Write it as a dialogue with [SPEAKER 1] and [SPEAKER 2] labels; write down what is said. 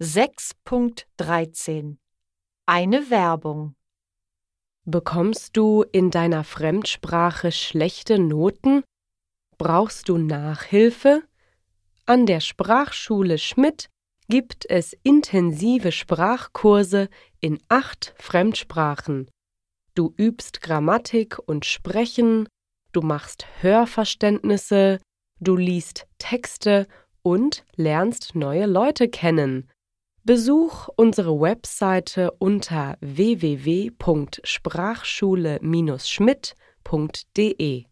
[SPEAKER 1] 6.13 Eine Werbung
[SPEAKER 2] Bekommst du in deiner Fremdsprache schlechte Noten? Brauchst du Nachhilfe? An der Sprachschule Schmidt gibt es intensive Sprachkurse in acht Fremdsprachen. Du übst Grammatik und Sprechen, du machst Hörverständnisse, du liest Texte und lernst neue Leute kennen. Besuch unsere Webseite unter www.sprachschule-schmidt.de